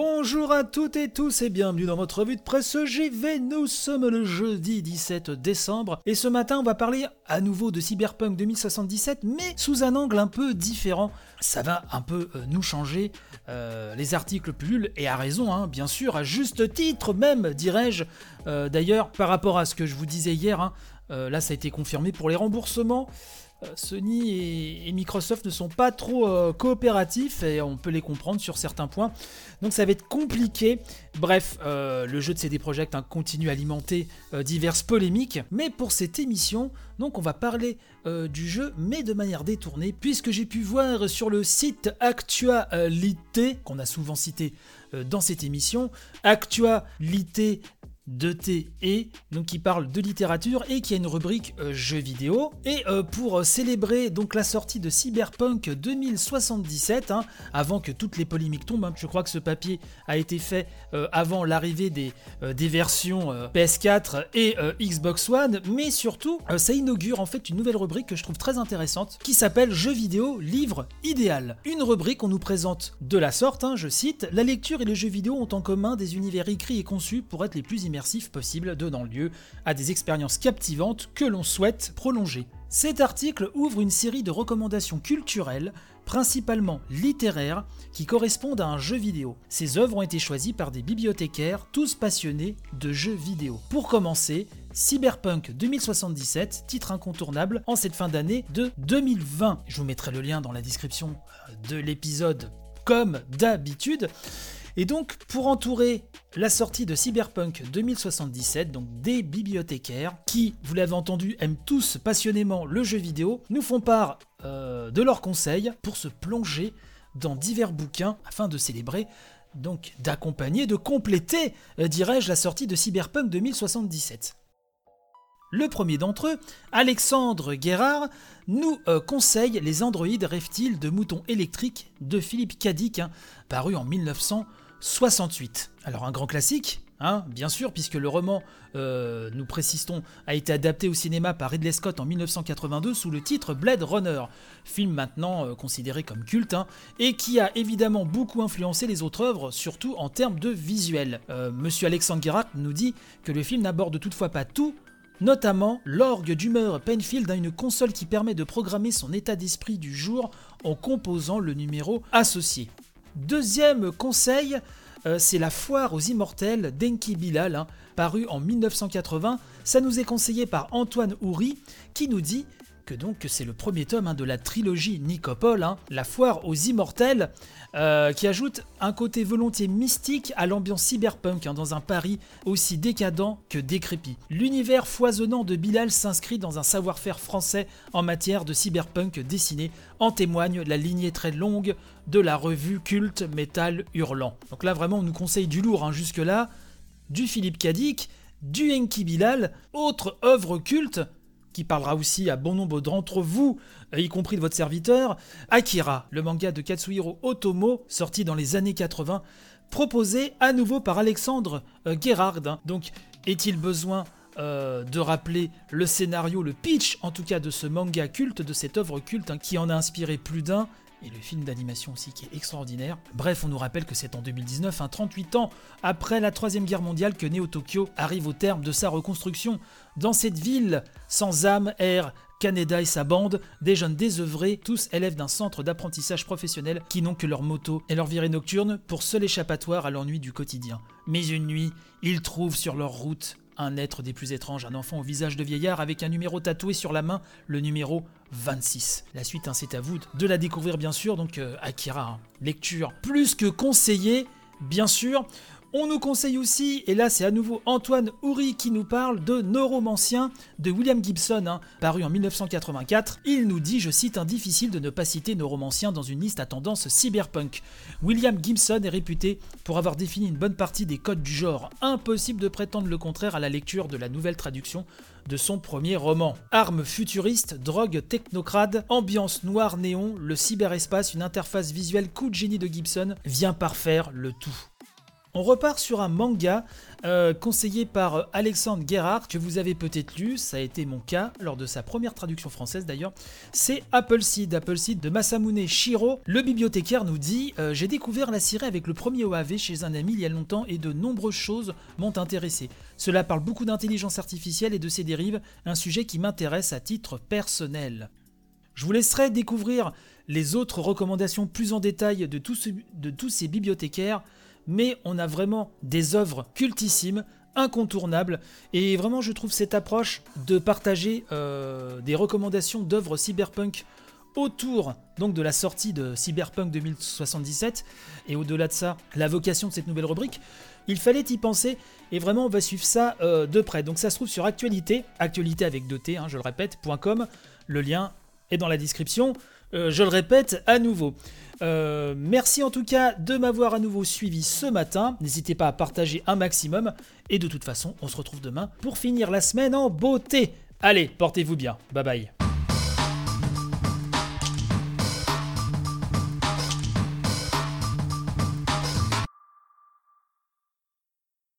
Bonjour à toutes et tous et bienvenue dans votre revue de presse JV. Nous sommes le jeudi 17 décembre et ce matin on va parler à nouveau de Cyberpunk 2077 mais sous un angle un peu différent. Ça va un peu euh, nous changer. Euh, les articles pullulent et à raison, hein, bien sûr, à juste titre même, dirais-je. Euh, d'ailleurs, par rapport à ce que je vous disais hier, hein, là ça a été confirmé pour les remboursements. Euh, Sony et, Microsoft ne sont pas trop euh, coopératifs et on peut les comprendre sur certains points. Donc ça va être compliqué. Bref, euh, le jeu de CD Projekt hein, continue à alimenter diverses polémiques. Mais pour cette émission, donc on va parler du jeu, mais de manière détournée, puisque j'ai pu voir sur le site Actualité, qu'on a souvent cité dans cette émission, Actualité de T et donc qui parle de littérature et qui a une rubrique euh, jeux vidéo. Et euh, pour célébrer donc la sortie de Cyberpunk 2077 hein, avant que toutes les polémiques tombent hein, je crois que ce papier a été fait euh, avant l'arrivée des, versions PS4 et Xbox One. Mais surtout ça inaugure en fait une nouvelle rubrique que je trouve très intéressante qui s'appelle jeux vidéo livre idéal. Une rubrique qu'on nous présente de la sorte hein, je cite la lecture et les jeux vidéo ont en commun des univers écrits et conçus pour être les plus immersifs possible, donnant lieu à des expériences captivantes que l'on souhaite prolonger. Cet article ouvre une série de recommandations culturelles, principalement littéraires, qui correspondent à un jeu vidéo. Ces œuvres ont été choisies par des bibliothécaires, tous passionnés de jeux vidéo. Pour commencer, Cyberpunk 2077, titre incontournable en cette fin d'année de 2020. Je vous mettrai le lien dans la description de l'épisode comme d'habitude. Et donc, pour entourer la sortie de Cyberpunk 2077, donc des bibliothécaires qui, vous l'avez entendu, aiment tous passionnément le jeu vidéo, nous font part euh, de leurs conseils pour se plonger dans divers bouquins afin de célébrer donc d'accompagner, de compléter, euh, dirais-je, la sortie de Cyberpunk 2077. Le premier d'entre eux, Alexandre Guérard, nous euh, conseille Les androïdes rêvent-ils de moutons électriques de Philippe Cadic, hein, paru en 1900. 68. Alors un grand classique, hein, bien sûr, puisque le roman, euh, nous précisons, a été adapté au cinéma par Ridley Scott en 1982 sous le titre Blade Runner, film maintenant euh, considéré comme culte, hein, et qui a évidemment beaucoup influencé les autres œuvres, surtout en termes de visuel. Euh, Monsieur Alexandre Gerhardt nous dit que le film n'aborde toutefois pas tout, Notamment, l'orgue d'humeur Penfield a une console qui permet de programmer son état d'esprit du jour en composant le numéro associé. Deuxième conseil, euh, c'est la foire aux immortels d'Enki Bilal, hein, paru en 1980. Ça nous est conseillé par Antoine Houry, qui nous dit que donc c'est le premier tome hein, de la trilogie Nicopole, hein, la foire aux immortels, euh, qui ajoute un côté volontiers mystique à l'ambiance cyberpunk hein, dans un Paris aussi décadent que décrépit. L'univers foisonnant de Bilal s'inscrit dans un savoir-faire français en matière de cyberpunk dessiné, en témoigne la lignée très longue de la revue culte Metal Hurlant. Donc là vraiment on nous conseille du lourd jusque-là, du Philippe Kadik, du Enki Bilal, autre œuvre culte qui parlera aussi à bon nombre d'entre vous, euh, y compris de votre serviteur, Akira, le manga de Katsuhiro Otomo, sorti dans les années 80, proposé à nouveau par Alexandre euh. Hein. Donc, est-il besoin euh, de rappeler le scénario, le pitch en tout cas de ce manga culte, de cette œuvre culte hein, qui en a inspiré plus d'un et le film d'animation aussi qui est extraordinaire. Bref, on nous rappelle que c'est en 2019, 38 ans après la Troisième Guerre mondiale, que Neo Tokyo arrive au terme de sa reconstruction. Dans cette ville, sans âme, air, Kaneda et sa bande, des jeunes désœuvrés, tous élèves d'un centre d'apprentissage professionnel qui n'ont que leur moto et leur virée nocturne pour seul échappatoire à l'ennui du quotidien. Mais une nuit, ils trouvent sur leur route un être des plus étranges, un enfant au visage de vieillard avec un numéro tatoué sur la main, le numéro 26. La suite, hein, c'est à vous de la découvrir bien sûr, donc euh, Akira, hein. lecture plus que conseillée, bien sûr. On nous conseille aussi, et là c'est à nouveau Antoine Houry qui nous parle de Neuromancien de William Gibson, hein, paru en 1984. Il nous dit, je cite, un difficile de ne pas citer Neuromancien dans une liste à tendance cyberpunk. William Gibson est réputé pour avoir défini une bonne partie des codes du genre. Impossible de prétendre le contraire à la lecture de la nouvelle traduction de son premier roman. Armes futuristes, drogue technocrate, ambiance noire néon, le cyberespace, une interface visuelle coup de génie de Gibson vient parfaire le tout. On repart sur un manga euh, conseillé par Alexandre Gerhardt, que vous avez peut-être lu, ça a été mon cas lors de sa première traduction française d'ailleurs. C'est Appleseed, Appleseed de Masamune Shiro. Le bibliothécaire nous dit euh, J'ai découvert la série avec le premier OAV chez un ami il y a longtemps et de nombreuses choses m'ont intéressé. Cela parle beaucoup d'intelligence artificielle et de ses dérives, un sujet qui m'intéresse à titre personnel. Je vous laisserai découvrir les autres recommandations plus en détail de tous ces bibliothécaires mais on a vraiment des œuvres cultissimes, incontournables, et vraiment je trouve cette approche de partager euh, des recommandations d'œuvres cyberpunk autour donc de la sortie de Cyberpunk 2077 et au-delà de ça la vocation de cette nouvelle rubrique il fallait y penser et vraiment on va suivre ça euh, de près. Donc ça se trouve sur actualité actualité avec 2 t hein, je le répète .com. Le lien est dans la description euh, je le répète à nouveau euh, merci en tout cas de m'avoir à nouveau suivi ce matin. N'hésitez pas à partager un maximum. Et de toute façon, on se retrouve demain pour finir la semaine en beauté. Allez, portez-vous bien. Bye bye.